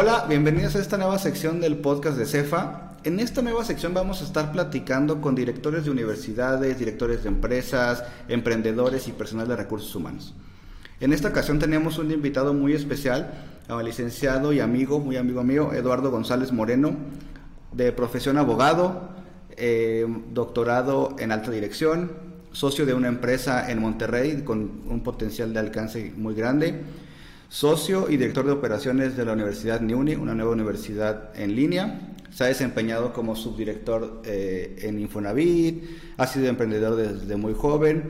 Hola, bienvenidos a esta nueva sección del podcast de CEFA. En esta nueva sección vamos a estar platicando con directores de universidades, directores de empresas, emprendedores y personal de recursos humanos. En esta ocasión tenemos un invitado muy especial, al licenciado y amigo, muy amigo mío, Eduardo González Moreno, de profesión abogado, eh, doctorado en alta dirección, socio de una empresa en Monterrey con un potencial de alcance muy grande, socio y director de operaciones de la Universidad NIUNI, una nueva universidad en línea. Se ha desempeñado como subdirector eh, en Infonavit, ha sido emprendedor desde muy joven.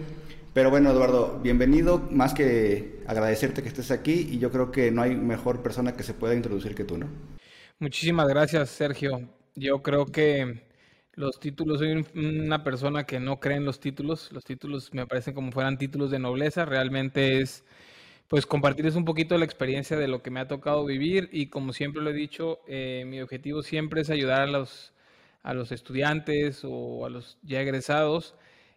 Pero bueno, Eduardo, bienvenido. Más que agradecerte que estés aquí y yo creo que no hay mejor persona que se pueda introducir que tú, ¿no? Muchísimas gracias, Sergio. Yo creo que los títulos, soy una persona que no cree en los títulos. Los títulos me parecen como fueran títulos de nobleza. Realmente es, pues, compartirles un poquito la experiencia de lo que me ha tocado vivir y como siempre lo he dicho, eh, mi objetivo siempre es ayudar a los, a los estudiantes o a los ya egresados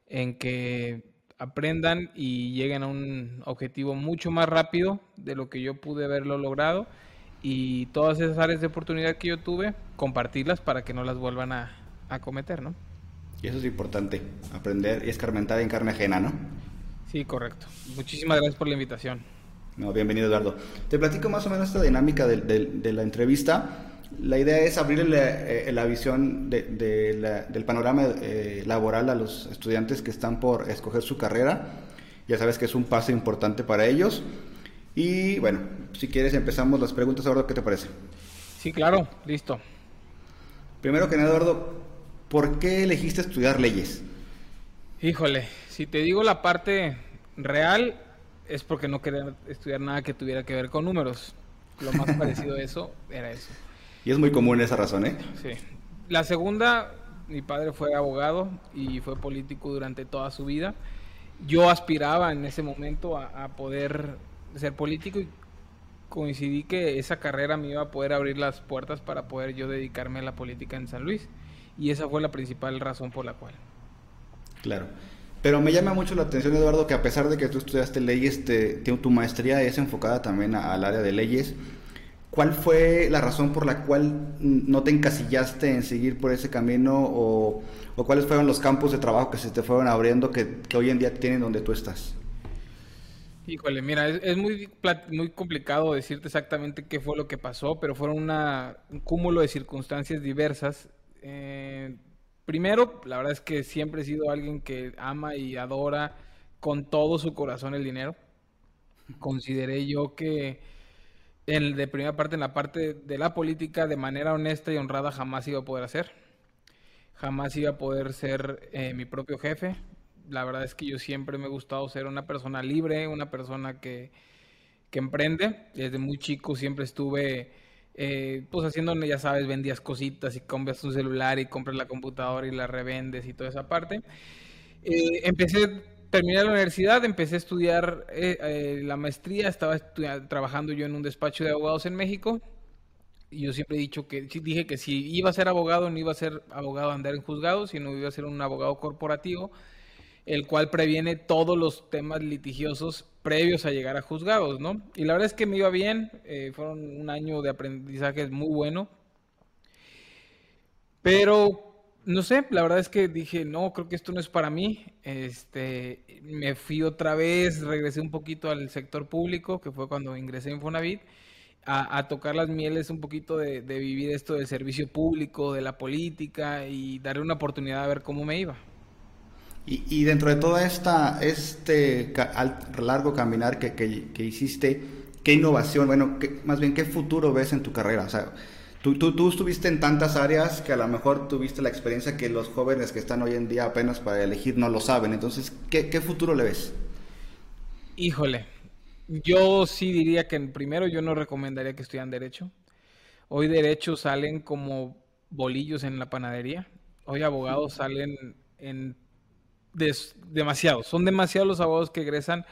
en que aprendan y lleguen a un objetivo mucho más rápido de lo que yo pude haberlo logrado y todas esas áreas de oportunidad que yo tuve, compartirlas para que no las vuelvan a, a cometer, ¿no? Y eso es importante, aprender y escarmentar en carne ajena, ¿no? Sí, correcto. Muchísimas gracias por la invitación. No, bienvenido, Eduardo. Te platico más o menos esta dinámica de, de, la entrevista. La idea es abrir eh, la, visión de, del panorama eh, laboral a los estudiantes que están por escoger su carrera. Ya sabes que es un paso importante para ellos. Y bueno, si quieres empezamos las preguntas, Eduardo, ¿qué te parece? Sí, claro, listo. Primero que nada, Eduardo, ¿por qué elegiste estudiar leyes? Híjole, si te digo la parte real, es porque no quería estudiar nada que tuviera que ver con números. Lo más parecido a eso era eso. Y es muy común esa razón, ¿eh? Sí. La segunda, mi padre fue abogado y fue político durante toda su vida. Yo aspiraba en ese momento a, a poder ser político y coincidí que esa carrera me iba a poder abrir las puertas para poder yo dedicarme a la política en San Luis. Y esa fue la principal razón por la cual. Claro. Pero me llama mucho la atención, Eduardo, que a pesar de que tú estudiaste leyes, te, tu maestría es enfocada también al área de leyes. ¿Cuál fue la razón por la cual no te encasillaste en seguir por ese camino o, cuáles fueron los campos de trabajo que se te fueron abriendo que, hoy en día tienen donde tú estás? Híjole, mira, es, muy, complicado decirte exactamente qué fue lo que pasó, pero fueron un cúmulo de circunstancias diversas. Eh, primero, la verdad es que siempre he sido alguien que ama y adora con todo su corazón el dinero. Consideré yo que en, de primera parte, en la parte de la política, de manera honesta y honrada, jamás iba a poder hacer. Jamás iba a poder ser eh, mi propio jefe la verdad es que yo siempre me he gustado ser una persona libre, una persona que, emprende. Desde muy chico siempre estuve, eh, pues haciendo, ya sabes, vendías cositas y compras un celular y compras la computadora y la revendes y toda esa parte. Eh, empecé, terminé la universidad, empecé a estudiar eh, la maestría, estaba trabajando yo en un despacho de abogados en México. Y yo siempre he dicho que, dije que si iba a ser abogado, no iba a ser abogado a andar en juzgados, sino iba a ser un abogado corporativo el cual previene todos los temas litigiosos previos a llegar a juzgados, ¿no? Y la verdad es que me iba bien, eh, fueron un año de aprendizaje muy bueno, pero no sé, la verdad es que dije, no, creo que esto no es para mí, este, me fui otra vez, regresé un poquito al sector público, que fue cuando ingresé en Fonavit, a, tocar las mieles un poquito de, de vivir esto del servicio público, de la política y darle una oportunidad a ver cómo me iba. Y, dentro de todo esta, este largo caminar que, que, hiciste, ¿qué innovación, bueno, más bien qué futuro ves en tu carrera? O sea, tú, tú, tú, estuviste en tantas áreas que a lo mejor tuviste la experiencia que los jóvenes que están hoy en día apenas para elegir no lo saben. Entonces, ¿qué, qué futuro le ves? Híjole, yo sí diría que primero yo no recomendaría que estudian derecho. Hoy derechos salen como bolillos en la panadería. Hoy abogados salen en demasiados. Son demasiados los abogados que egresan,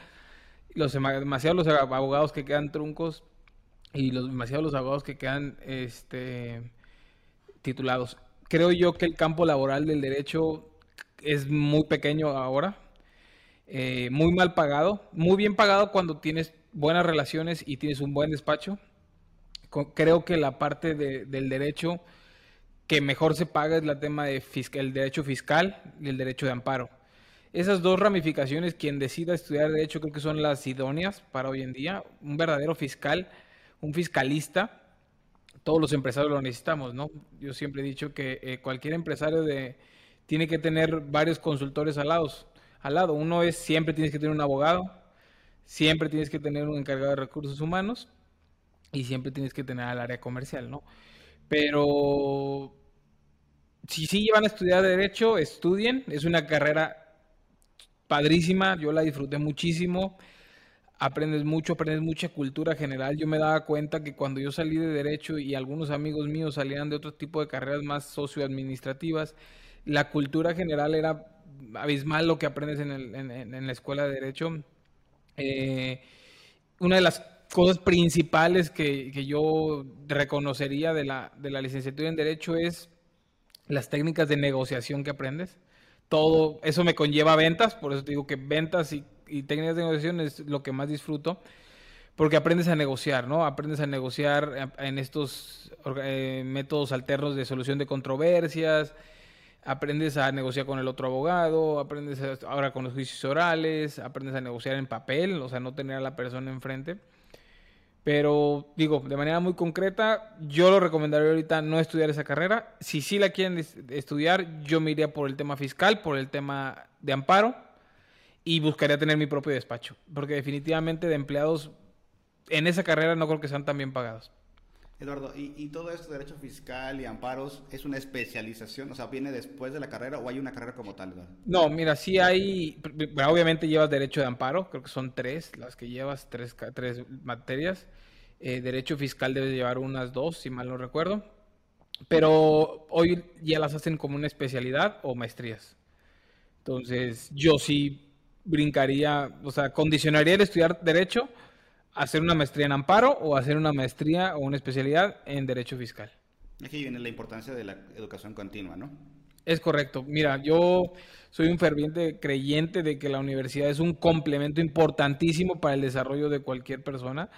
los demasiados los abogados que quedan truncos y los demasiados los abogados que quedan este, titulados. Creo yo que el campo laboral del derecho es muy pequeño ahora, eh, muy mal pagado, muy bien pagado cuando tienes buenas relaciones y tienes un buen despacho. creo que la parte del derecho que mejor se paga es la tema de el derecho fiscal y el derecho de amparo. Esas dos ramificaciones, quien decida estudiar derecho creo que son las idóneas para hoy en día. Un verdadero fiscal, un fiscalista, todos los empresarios lo necesitamos, ¿no? Yo siempre he dicho que eh, cualquier empresario de, tiene que tener varios consultores al lado, al lado. Uno es siempre tienes que tener un abogado, siempre tienes que tener un encargado de recursos humanos y siempre tienes que tener al área comercial, ¿no? Pero si sí van a estudiar Derecho, estudien. Es una carrera padrísima, yo la disfruté muchísimo. Aprendes mucho, aprendes mucha cultura general. Yo me daba cuenta que cuando yo salí de Derecho y algunos amigos míos salían de otro tipo de carreras más socioadministrativas, la cultura general era abismal lo que aprendes en, la escuela de Derecho. Eh, una de las cosas principales que, que yo reconocería de la, de la licenciatura en Derecho es las técnicas de negociación que aprendes. Todo eso me conlleva ventas, por eso te digo que ventas y, técnicas de negociación es lo que más disfruto, porque aprendes a negociar, ¿no? Aprendes a negociar en estos eh, métodos alternos de solución de controversias, aprendes a negociar con el otro abogado, aprendes ahora con los juicios orales, aprendes a negociar en papel, o sea, no tener a la persona enfrente. Pero digo, de manera muy concreta, yo lo recomendaría ahorita no estudiar esa carrera. Si sí la quieren estudiar, yo me iría por el tema fiscal, por el tema de amparo y buscaría tener mi propio despacho. Porque definitivamente de empleados en esa carrera no creo que sean tan bien pagados. Eduardo, ¿y, todo esto de derecho fiscal y amparos es una especialización? O sea, ¿viene después de la carrera o hay una carrera como tal? No, mira, sí hay, obviamente llevas derecho de amparo, creo que son tres las que llevas, tres, materias. Eh, derecho fiscal debes llevar unas dos, si mal no recuerdo. Pero hoy ya las hacen como una especialidad o maestrías. Entonces, yo sí brincaría, o sea, condicionaría el estudiar derecho hacer una maestría en amparo o hacer una maestría o una especialidad en derecho fiscal. Aquí viene la importancia de la educación continua, ¿no? Es correcto. Mira, yo soy un ferviente creyente de que la universidad es un complemento importantísimo para el desarrollo de cualquier persona.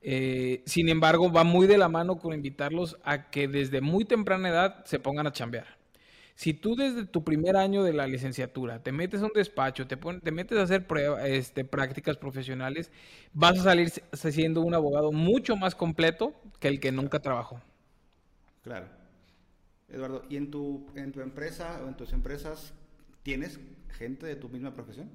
Eh, sin embargo, va muy de la mano con invitarlos a que desde muy temprana edad se pongan a chambear. Si tú desde tu primer año de la licenciatura te metes a un despacho, te, te metes a hacer este, prácticas profesionales, vas a salir siendo un abogado mucho más completo que el que nunca trabajó. Claro. Eduardo, ¿y en tu, en tu empresa o en tus empresas tienes gente de tu misma profesión?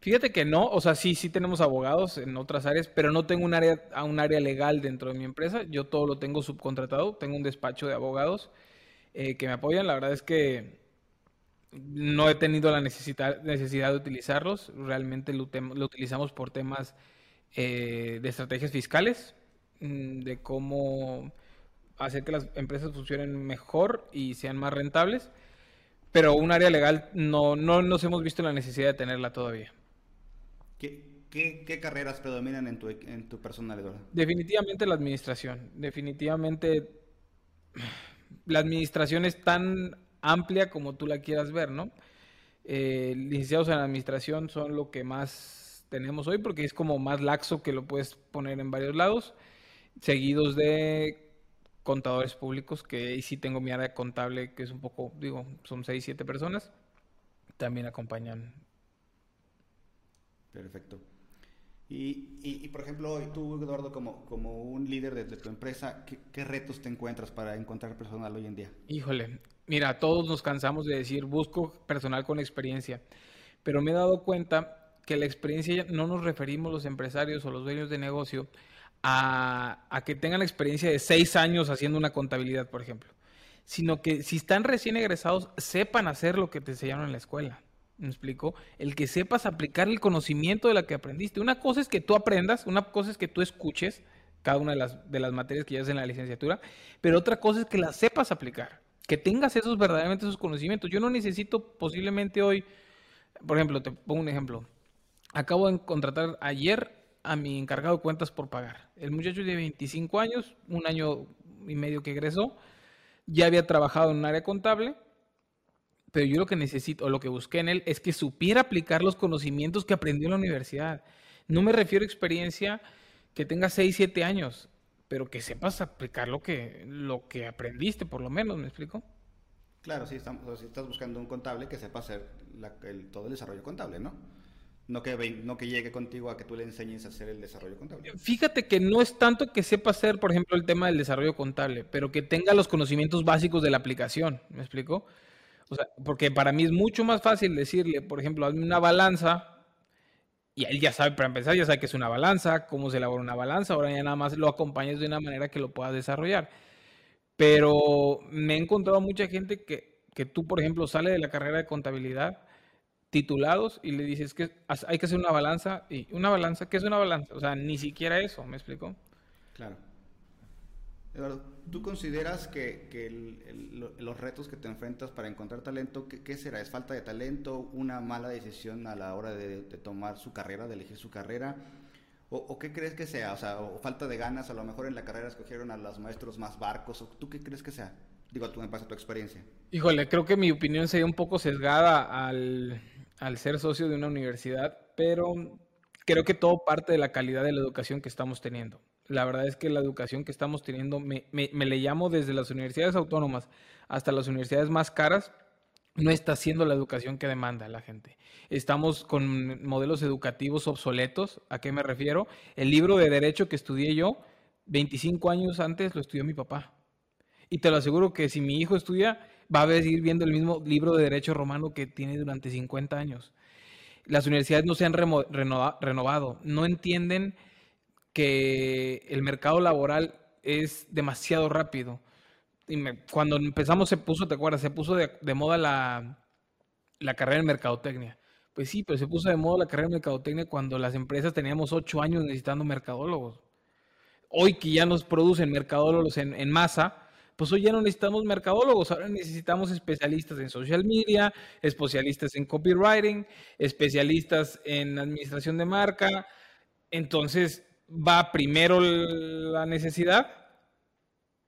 Fíjate que no, o sea, sí, sí tenemos abogados en otras áreas, pero no tengo un área, un área legal dentro de mi empresa. Yo todo lo tengo subcontratado, tengo un despacho de abogados eh, que me apoyan. La verdad es que no he tenido la necesidad, necesidad de utilizarlos. Realmente lo, utilizamos por temas eh, de estrategias fiscales, mm, de cómo hacer que las empresas funcionen mejor y sean más rentables. Pero un área legal no, no nos hemos visto la necesidad de tenerla todavía. ¿Qué, carreras predominan en tu, en tu personalidad? Definitivamente la administración. Definitivamente la administración es tan amplia como tú la quieras ver, ¿no? Eh, licenciados en administración son lo que más tenemos hoy porque es como más laxo que lo puedes poner en varios lados, seguidos de contadores públicos, que ahí sí tengo mi área contable, que es un poco, digo, son 6, 7 personas, también acompañan. Perfecto. Y, y, por ejemplo, tú, Eduardo, como, un líder de, tu empresa, ¿qué, retos te encuentras para encontrar personal hoy en día? Híjole, mira, todos nos cansamos de decir, busco personal con experiencia, pero me he dado cuenta que la experiencia no nos referimos los empresarios o los dueños de negocio a, a que tengan experiencia de seis años haciendo una contabilidad, por ejemplo, sino que si están recién egresados, sepan hacer lo que te enseñaron en la escuela. ¿Me explico? El que sepas aplicar el conocimiento de la que aprendiste. Una cosa es que tú aprendas, una cosa es que tú escuches cada una de las, de las materias que llevas en la licenciatura, pero otra cosa es que las sepas aplicar, que tengas esos verdaderamente esos conocimientos. Yo no necesito posiblemente hoy, por ejemplo, te pongo un ejemplo. Acabo de contratar ayer a mi encargado de cuentas por pagar. El muchacho de 25 años, un año y medio que egresó, ya había trabajado en un área contable, pero yo lo que necesito, o lo que busqué en él, es que supiera aplicar los conocimientos que aprendió en la universidad. No me refiero a experiencia que tenga 6, 7 años, pero que sepas aplicar lo que, lo que aprendiste, por lo menos, ¿me explico? Claro, si, estamos, si estás buscando un contable que sepa hacer todo el desarrollo contable, ¿no? No que, no que llegue contigo a que tú le enseñes a hacer el desarrollo contable. Fíjate que no es tanto que sepa hacer, por ejemplo, el tema del desarrollo contable, pero que tenga los conocimientos básicos de la aplicación. ¿Me explico? O sea, porque para mí es mucho más fácil decirle, por ejemplo, hazme una balanza, y él ya sabe, para empezar, ya sabe que es una balanza, cómo se elabora una balanza, ahora ya nada más lo acompañas de una manera que lo pueda desarrollar. Pero me he encontrado mucha gente que, que tú, por ejemplo, sale de la carrera de contabilidad titulados y le dices que hay que hacer una balanza y una balanza, ¿qué es una balanza? O sea, ni siquiera eso, ¿me explico? Claro. Eduardo, ¿tú consideras que, los retos que te enfrentas para encontrar talento, ¿qué, será? ¿Es falta de talento? ¿Una mala decisión a la hora de, tomar su carrera, de elegir su carrera? O, qué crees que sea? O falta de ganas, a lo mejor en la carrera escogieron a los maestros más barcos, ¿o ¿tú qué crees que sea? Digo, tú me pasa tu experiencia. Híjole, creo que mi opinión sería un poco sesgada al ser socio de una universidad, pero creo que todo parte de la calidad de la educación que estamos teniendo. La verdad es que la educación que estamos teniendo, me, le llamo desde las universidades autónomas hasta las universidades más caras, no está siendo la educación que demanda la gente. Estamos con modelos educativos obsoletos. ¿A qué me refiero? El libro de derecho que estudié yo, 25 años antes lo estudió mi papá. Y te lo aseguro que si mi hijo estudia, va a seguir viendo el mismo libro de derecho romano que tiene durante 50 años. Las universidades no se han renovado, no entienden que el mercado laboral es demasiado rápido. Y cuando empezamos se puso, ¿te acuerdas? Se puso de, moda la, la, carrera en mercadotecnia. Pues sí, pero se puso de moda la carrera en mercadotecnia cuando las empresas teníamos ocho años necesitando mercadólogos. Hoy que ya nos producen mercadólogos en, en masa, pues hoy ya no necesitamos mercadólogos, ahora necesitamos especialistas en social media, especialistas en copywriting, especialistas en administración de marca. Entonces va primero la necesidad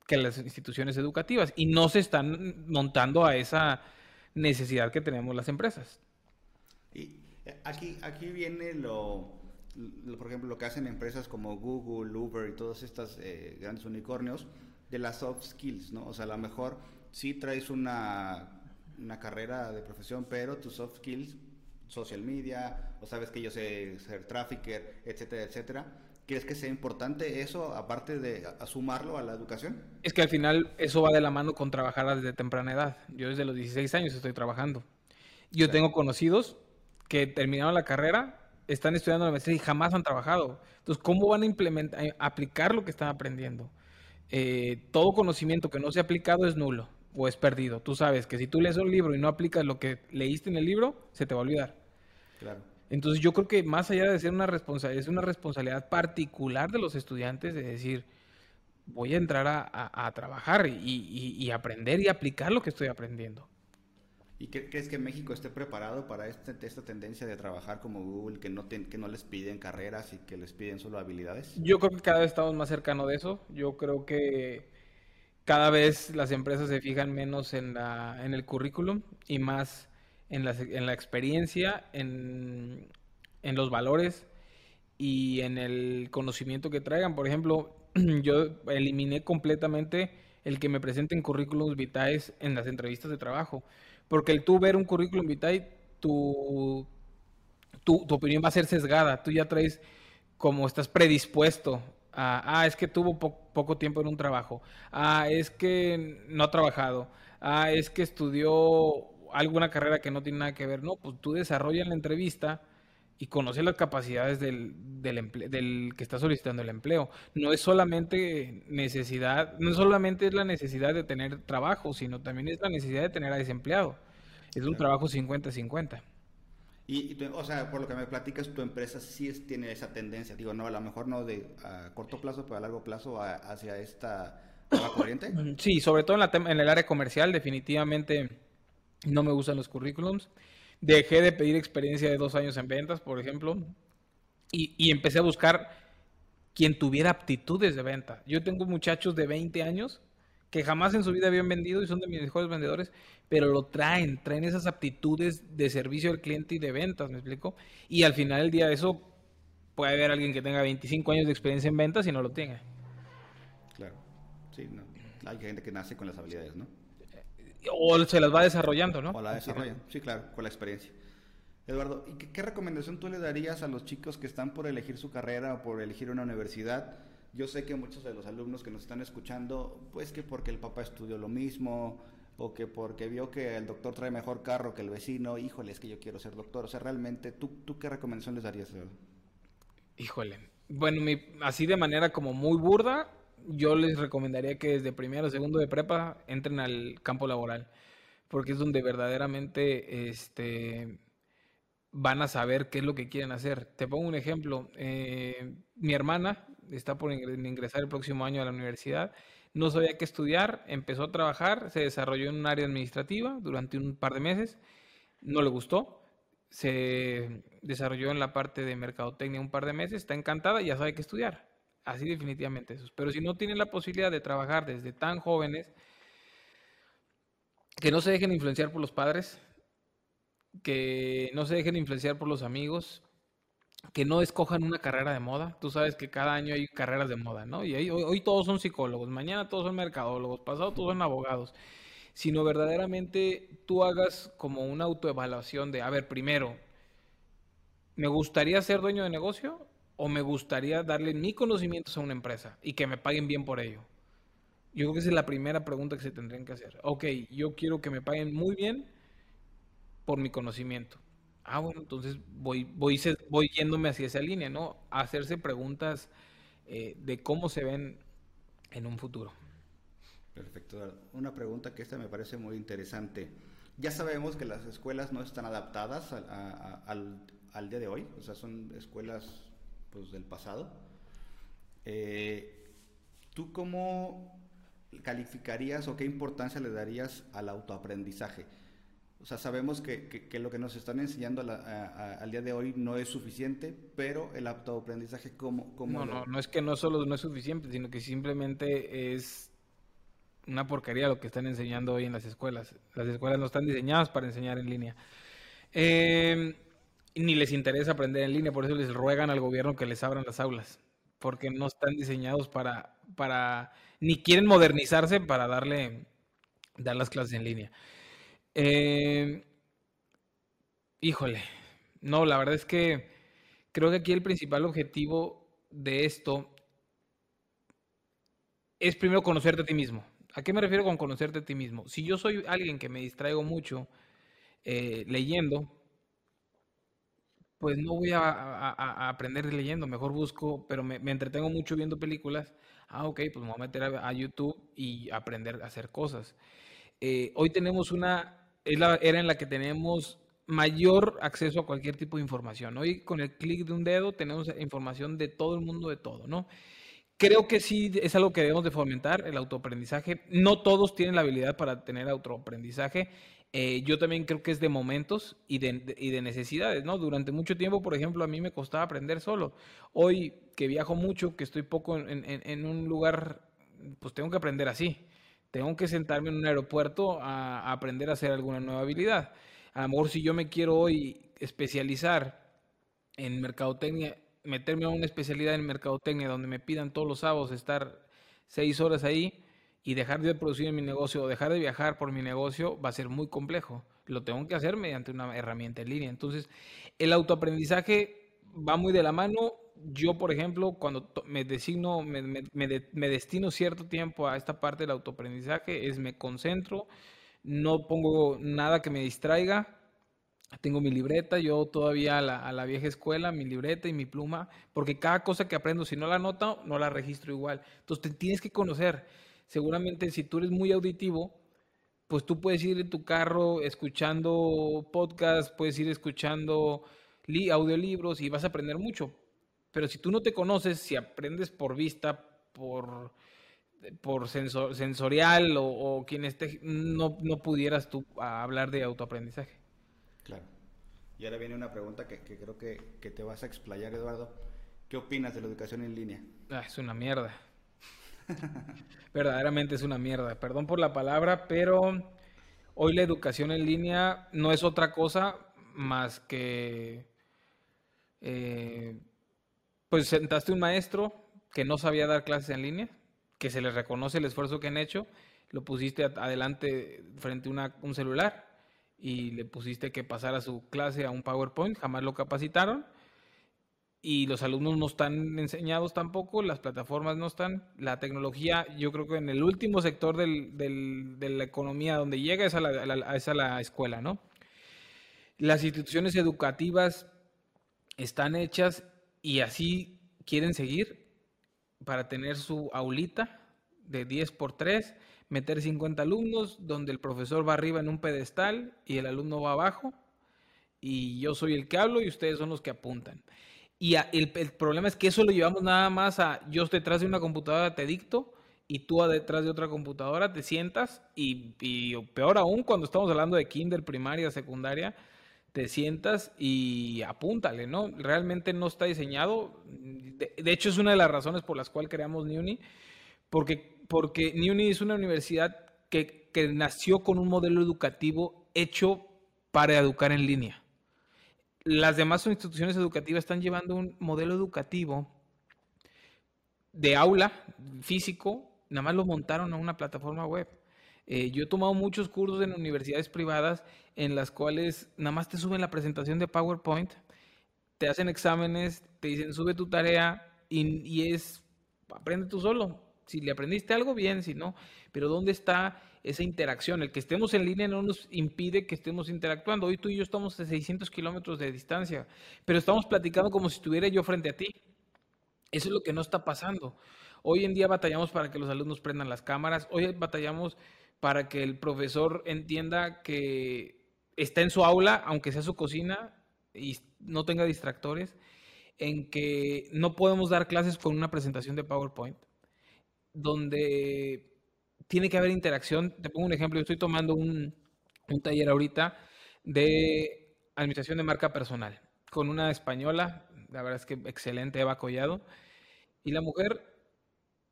que las instituciones educativas y no se están montando a esa necesidad que tenemos las empresas. Y aquí, aquí viene lo, por ejemplo, lo que hacen empresas como Google, Uber y todos estos eh, grandes unicornios, de las soft skills, ¿no? O sea, a lo mejor sí traes una, una carrera de profesión, pero tus soft skills, social media, o sabes que yo sé ser trafficker, etcétera, etcétera. ¿Crees que sea importante eso, aparte de sumarlo a la educación? Es que al final eso va de la mano con trabajar desde temprana edad. Yo desde los 16 años estoy trabajando. Yo tengo conocidos que terminaron la carrera, están estudiando la maestría y jamás han trabajado. Entonces, ¿cómo van a implementar, a aplicar lo que están aprendiendo? Eh, todo conocimiento que no se ha aplicado es nulo o es perdido. Tú sabes que si tú lees un libro y no aplicas lo que leíste en el libro, se te va a olvidar. Entonces yo creo que más allá de ser una responsabilidad, es una responsabilidad particular de los estudiantes de decir, voy a entrar a, trabajar y aprender y aplicar lo que estoy aprendiendo. ¿Y crees que México esté preparado para este, esta tendencia de trabajar como Google, que no, que no les piden carreras y que les piden solo habilidades? Yo creo que cada vez estamos más cercanos de eso. Yo creo que cada vez las empresas se fijan menos en, la, en el currículum y más en la, en la experiencia, en, en los valores y en el conocimiento que traigan. Por ejemplo, yo eliminé completamente el que me presenten currículums vitae en las entrevistas de trabajo porque el tú ver un currículum vitae, tu, tu, opinión va a ser sesgada. Tú ya traes como estás predispuesto a, ah, es que tuvo poco tiempo en un trabajo. Ah, es que no ha trabajado. Ah, es que estudió alguna carrera que no tiene nada que ver. No, pues tú desarrollas la entrevista y conoces las capacidades del, del, del, que está solicitando el empleo. No es solamente necesidad, no solamente es la necesidad de tener trabajo, sino también es la necesidad de tener a desempleado. Es un trabajo 50-50. Y, o sea, por lo que me platicas, tu empresa sí tiene esa tendencia, digo, no, a lo mejor no de a corto plazo, pero a largo plazo hacia esta nueva corriente. Sí, sobre todo en, la en el área comercial, definitivamente no me gustan los currículums. Dejé de pedir experiencia de dos años en ventas, por ejemplo, y, empecé a buscar quien tuviera aptitudes de venta. Yo tengo muchachos de 20 años que jamás en su vida habían vendido y son de mis mejores vendedores, pero lo traen, traen esas aptitudes de servicio al cliente y de ventas, ¿me explico? Y al final del día eso puede haber alguien que tenga 25 años de experiencia en ventas y no lo tenga. Sí, no. Hay gente que nace con las habilidades, ¿no? O se las va desarrollando, ¿no? O la desarrollan, sí, claro, con la experiencia. Eduardo, ¿y qué, recomendación tú le darías a los chicos que están por elegir su carrera o por elegir una universidad? Yo sé que muchos de los alumnos que nos están escuchando, pues que porque el papá estudió lo mismo, o que porque vio que el doctor trae mejor carro que el vecino, híjole, es que yo quiero ser doctor. O sea, realmente, ¿tú, tú qué recomendación les darías? Híjole, bueno, así de manera como muy burda, yo les recomendaría que desde primero o segundo de prepa entren al campo laboral, porque es donde verdaderamente este, van a saber qué es lo que quieren hacer. Te pongo un ejemplo. Eh, mi hermana está por ingresar el próximo año a la universidad. No sabía qué estudiar, empezó a trabajar, se desarrolló en un área administrativa durante un par de meses, no le gustó, se desarrolló en la parte de mercadotecnia un par de meses, está encantada y ya sabe qué estudiar. Así definitivamente eso. Pero si no tienen la posibilidad de trabajar desde tan jóvenes, que no se dejen influenciar por los padres, que no se dejen influenciar por los amigos, que no escojan una carrera de moda. Tú sabes que cada año hay carreras de moda, ¿no? Y hoy, todos son psicólogos, mañana todos son mercadólogos, pasado todos son abogados. Sino verdaderamente tú hagas como una autoevaluación de, a ver, primero, ¿me gustaría ser dueño de negocio o me gustaría darle mi conocimientos a una empresa y que me paguen bien por ello? Yo creo que esa es la primera pregunta que se tendrían que hacer. Ok, yo quiero que me paguen muy bien por mi conocimiento. Ah, bueno, entonces voy, voy, voy yéndome hacia esa línea, ¿no? Hacerse preguntas eh, de cómo se ven en un futuro. Perfecto. Una pregunta que esta me parece muy interesante. Ya sabemos que las escuelas no están adaptadas al, al, día de hoy, o sea, son escuelas pues, del pasado. Eh, ¿Tú cómo calificarías o qué importancia le darías al autoaprendizaje? O sea, sabemos que, lo que nos están enseñando al día de hoy no es suficiente, pero el autoaprendizaje, ¿cómo, cómo No, no, no es que no solo no es suficiente, sino que simplemente es una porquería lo que están enseñando hoy en las escuelas. Las escuelas no están diseñadas para enseñar en línea. Eh, ni les interesa aprender en línea, por eso les ruegan al gobierno que les abran las aulas, porque no están diseñados para, para ni quieren modernizarse para darle, dar las clases en línea. Eh, híjole, no, la verdad es que creo que aquí el principal objetivo de esto es primero conocerte a ti mismo. ¿A qué me refiero con conocerte a ti mismo? Si yo soy alguien que me distraigo mucho eh, leyendo, pues no voy a, aprender leyendo, mejor busco, pero me, entretengo mucho viendo películas. Ah, ok, pues me voy a meter a, YouTube y aprender a hacer cosas. Eh, hoy tenemos una era en la que tenemos mayor acceso a cualquier tipo de información. Hoy con el clic de un dedo tenemos información de todo el mundo, de todo, ¿no? Creo que sí es algo que debemos de fomentar, el autoaprendizaje. No todos tienen la habilidad para tener autoaprendizaje. Eh, yo también creo que es de momentos y de, y de, necesidades, ¿no? Durante mucho tiempo, por ejemplo, a mí me costaba aprender solo. Hoy que viajo mucho, que estoy poco en, en un lugar, pues tengo que aprender así tengo que sentarme en un aeropuerto a, aprender a hacer alguna nueva habilidad. A lo mejor si yo me quiero hoy especializar en mercadotecnia, meterme a una especialidad en mercadotecnia donde me pidan todos los sábados estar seis horas ahí y dejar de producir en mi negocio o dejar de viajar por mi negocio va a ser muy complejo. Lo tengo que hacer mediante una herramienta en línea. Entonces, el autoaprendizaje va muy de la mano yo, por ejemplo, cuando me designo, me, destino cierto tiempo a esta parte del autoaprendizaje, es me concentro, no pongo nada que me distraiga, tengo mi libreta, yo todavía a la, vieja escuela, mi libreta y mi pluma, porque cada cosa que aprendo, si no la anoto, no la registro igual. Entonces te tienes que conocer. Seguramente si tú eres muy auditivo, pues tú puedes ir en tu carro escuchando podcast, puedes ir escuchando audiolibros y vas a aprender mucho pero si tú no te conoces, si aprendes por vista, por, por sensorial o, quien esté, no, no pudieras tú hablar de autoaprendizaje. Claro. Y ahora viene una pregunta que, creo que, te vas a explayar, Eduardo. ¿Qué opinas de la educación en línea? Ah, es una mierda. Verdaderamente es una mierda. Perdón por la palabra, pero hoy la educación en línea no es otra cosa más que eh, pues sentaste un maestro que no sabía dar clases en línea, que se les reconoce el esfuerzo que han hecho, lo pusiste adelante frente a un celular y le pusiste que pasara su clase a un PowerPoint, jamás lo capacitaron y los alumnos no están enseñados tampoco, las plataformas no están, la tecnología yo creo que en el último sector de la economía donde llega es a la, es a la escuela, ¿no? Las instituciones educativas están hechas y así quieren seguir para tener su aulita de 10 por 3, meter 50 alumnos, donde el profesor va arriba en un pedestal y el alumno va abajo, y yo soy el que hablo y ustedes son los que apuntan. Y el, problema es que eso lo llevamos nada más a yo detrás de una computadora te dicto y tú detrás de otra computadora te sientas y, y peor aún cuando estamos hablando de kinder, primaria, secundaria, te sientas y apúntale, ¿no? Realmente no está diseñado. De, hecho, es una de las razones por las cuales creamos NUNI, porque, porque NUNI es una universidad que, que nació con un modelo educativo hecho para educar en línea. Las demás instituciones educativas están llevando un modelo educativo de aula físico, nada más lo montaron a una plataforma web. Eh, yo he tomado muchos cursos en universidades privadas en las cuales nada más te suben la presentación de PowerPoint, te hacen exámenes, te dicen sube tu tarea y, es aprende tú solo. Si le aprendiste algo, bien, si no. Pero ¿dónde está esa interacción? El que estemos en línea no nos impide que estemos interactuando. Hoy tú y yo estamos a 600 kilómetros de distancia, pero estamos platicando como si estuviera yo frente a ti. Eso es lo que no está pasando. Hoy en día batallamos para que los alumnos prendan las cámaras. Hoy batallamos para que el profesor entienda que está en su aula, aunque sea su cocina, y no tenga distractores, en que no podemos dar clases con una presentación de PowerPoint, donde tiene que haber interacción. Te pongo un ejemplo, yo estoy tomando un, taller ahorita de administración de marca personal con una española, la verdad es que excelente, Eva Collado, y la mujer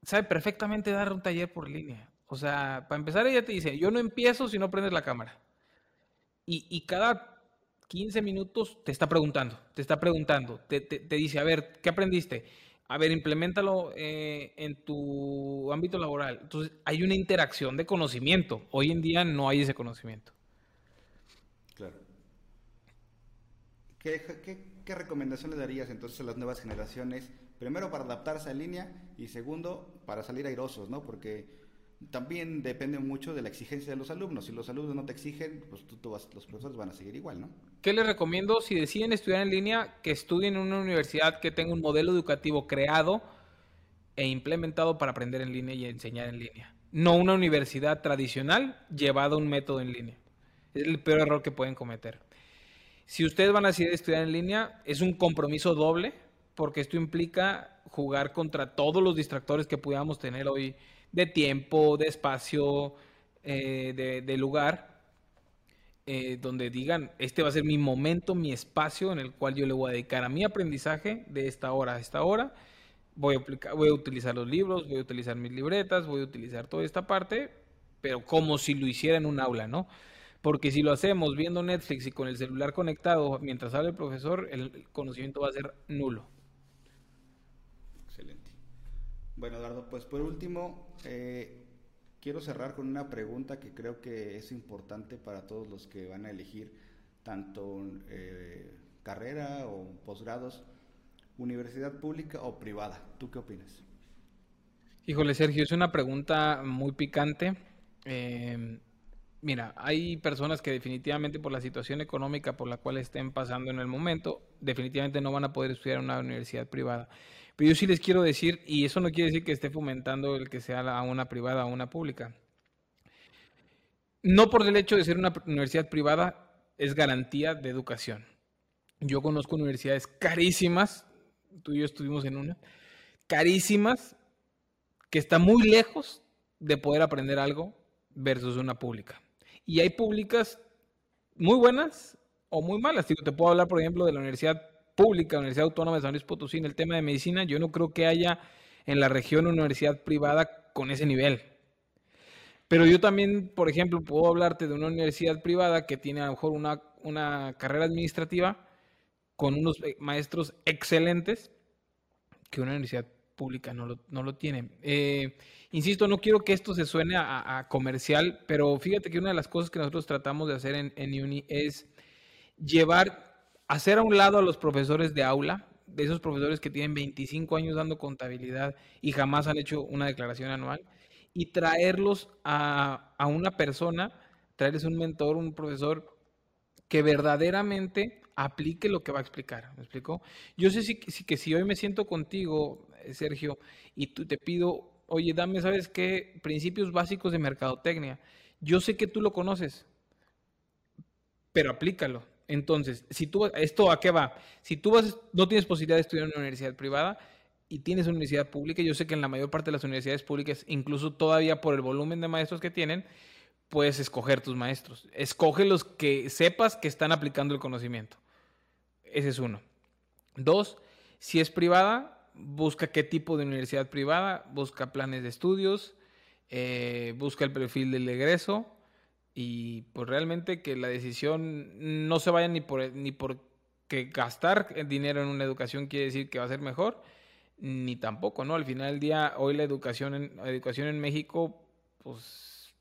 sabe perfectamente dar un taller por línea. O sea, para empezar ella te dice, yo no empiezo si no prendes la cámara. Y, cada 15 minutos te está preguntando, te está preguntando, te, dice, a ver, ¿qué aprendiste? A ver, implementalo eh, en tu ámbito laboral. Entonces, hay una interacción de conocimiento. Hoy en día no hay ese conocimiento. Claro. ¿Qué, qué recomendación le darías entonces a las nuevas generaciones? Primero, para adaptarse a línea y segundo, para salir airosos, ¿no? Porque también depende mucho de la exigencia de los alumnos. Si los alumnos no te exigen, pues los profesores van a seguir igual, ¿no? ¿Qué les recomiendo si deciden estudiar en línea? Que estudien en una universidad que tenga un modelo educativo creado e implementado para aprender en línea y enseñar en línea. No una universidad tradicional llevada a un método en línea. Es el peor error que pueden cometer. Si ustedes van a decidir estudiar en línea, es un compromiso doble, porque esto implica jugar contra todos los distractores que pudiéramos tener hoy de tiempo, de espacio, eh, de, lugar, eh, donde digan, este va a ser mi momento, mi espacio en el cual yo le voy a dedicar a mi aprendizaje de esta hora a esta hora. Voy a, aplicar, voy a utilizar los libros, voy a utilizar mis libretas, voy a utilizar toda esta parte, pero como si lo hiciera en un aula, ¿no? Porque si lo hacemos viendo Netflix y con el celular conectado mientras habla el profesor, el conocimiento va a ser nulo. Bueno, Eduardo, pues por último, eh, quiero cerrar con una pregunta que creo que es importante para todos los que van a elegir tanto eh, carrera o posgrados, universidad pública o privada. ¿Tú qué opinas? Híjole, Sergio, es una pregunta muy picante. Eh, mira, hay personas que definitivamente por la situación económica por la cual estén pasando en el momento, definitivamente no van a poder estudiar en una universidad privada. Pero yo sí les quiero decir, y eso no quiere decir que esté fomentando el que sea a una privada o una pública. No por el hecho de ser una universidad privada es garantía de educación. Yo conozco universidades carísimas, tú y yo estuvimos en una, carísimas, que está muy lejos de poder aprender algo versus una pública. Y hay públicas muy buenas o muy malas. Te puedo hablar, por ejemplo, de la Universidad pública, Universidad Autónoma de San Luis Potosí, en el tema de medicina, yo no creo que haya en la región una universidad privada con ese nivel. Pero yo también, por ejemplo, puedo hablarte de una universidad privada que tiene a lo mejor una, una carrera administrativa con unos maestros excelentes que una universidad pública no lo, no lo tiene. Eh, insisto, no quiero que esto se suene a, comercial, pero fíjate que una de las cosas que nosotros tratamos de hacer en, en Uni es llevar, hacer a un lado a los profesores de aula, de esos profesores que tienen 25 años dando contabilidad y jamás han hecho una declaración anual, y traerlos a, una persona, traerles un mentor, un profesor que verdaderamente aplique lo que va a explicar. ¿Me explico? Yo sé si, que si hoy me siento contigo, eh, Sergio, y tú te pido, oye, dame, ¿sabes qué? Principios básicos de mercadotecnia. Yo sé que tú lo conoces, pero aplícalo. Entonces, si tú, ¿esto a qué va? Si tú vas, no tienes posibilidad de estudiar en una universidad privada y tienes una universidad pública, yo sé que en la mayor parte de las universidades públicas, incluso todavía por el volumen de maestros que tienen, puedes escoger tus maestros. Escoge los que sepas que están aplicando el conocimiento. Ese es uno. Dos, si es privada, busca qué tipo de universidad privada, busca planes de estudios, eh, busca el perfil del egreso y pues realmente que la decisión no se vaya ni por, ni por que gastar dinero en una educación quiere decir que va a ser mejor, ni tampoco, ¿no? Al final del día, hoy la educación en, la educación en México, pues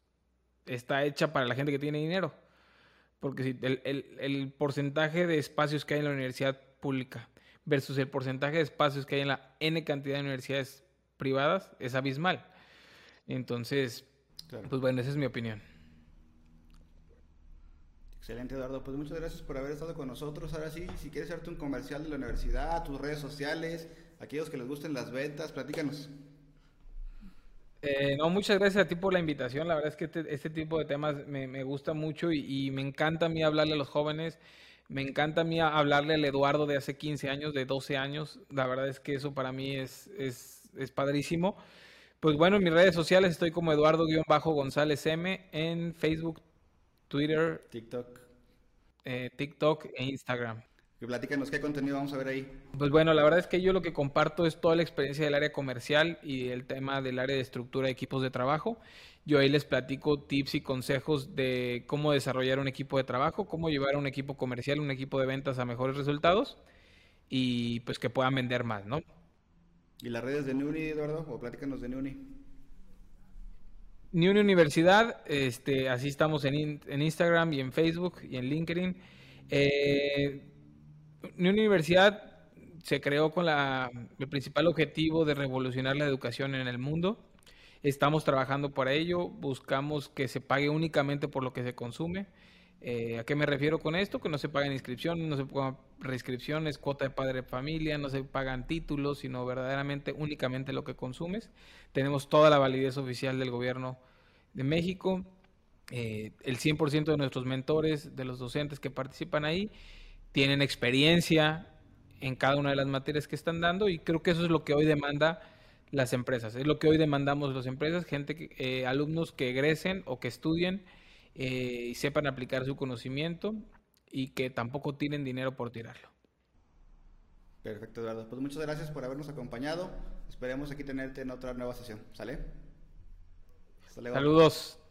está hecha para la gente que tiene dinero. Porque si el, porcentaje de espacios que hay en la universidad pública versus el porcentaje de espacios que hay en la N cantidad de universidades privadas es abismal. Entonces, pues bueno, esa es mi opinión. Excelente, Eduardo. Pues muchas gracias por haber estado con nosotros. Ahora sí, si quieres hacerte un comercial de la universidad, tus redes sociales, aquellos que les gusten las ventas, platícanos. Eh, no, muchas gracias a ti por la invitación. La verdad es que este, este tipo de temas me, gusta mucho y, me encanta a mí hablarle a los jóvenes. Me encanta a mí hablarle al Eduardo de hace 15 años, de 12 años. La verdad es que eso para mí es, es, es padrísimo. Pues bueno, en mis redes sociales estoy como Eduardo-González M en Facebook, Twitter, TikTok, eh, TikTok e Instagram. Y platícanos qué contenido vamos a ver ahí. Pues bueno, la verdad es que yo lo que comparto es toda la experiencia del área comercial y el tema del área de estructura de equipos de trabajo. Yo ahí les platico tips y consejos de cómo desarrollar un equipo de trabajo, cómo llevar a un equipo comercial, un equipo de ventas a mejores resultados y pues que puedan vender más, ¿no? ¿Y las redes de Nuni, Eduardo? O platícanos de Nuni. Nuni Universidad, este, así estamos en, en Instagram y en Facebook y en LinkedIn. Eh, una universidad se creó con la, el principal objetivo de revolucionar la educación en el mundo. Estamos trabajando para ello, buscamos que se pague únicamente por lo que se consume. Eh, ¿A qué me refiero con esto? Que no se pagan inscripciones, no se pagan reinscripciones, cuota de padre de familia, no se pagan títulos, sino verdaderamente únicamente lo que consumes. Tenemos toda la validez oficial del gobierno de México. Eh, el 100% de nuestros mentores, de los docentes que participan ahí, tienen experiencia en cada una de las materias que están dando y creo que eso es lo que hoy demanda las empresas, es lo que hoy demandamos las empresas, gente, eh, alumnos que egresen o que estudien eh, y sepan aplicar su conocimiento y que tampoco tienen dinero por tirarlo. Perfecto, Eduardo. Pues muchas gracias por habernos acompañado. Esperemos aquí tenerte en otra nueva sesión. ¿Sale? Saludos.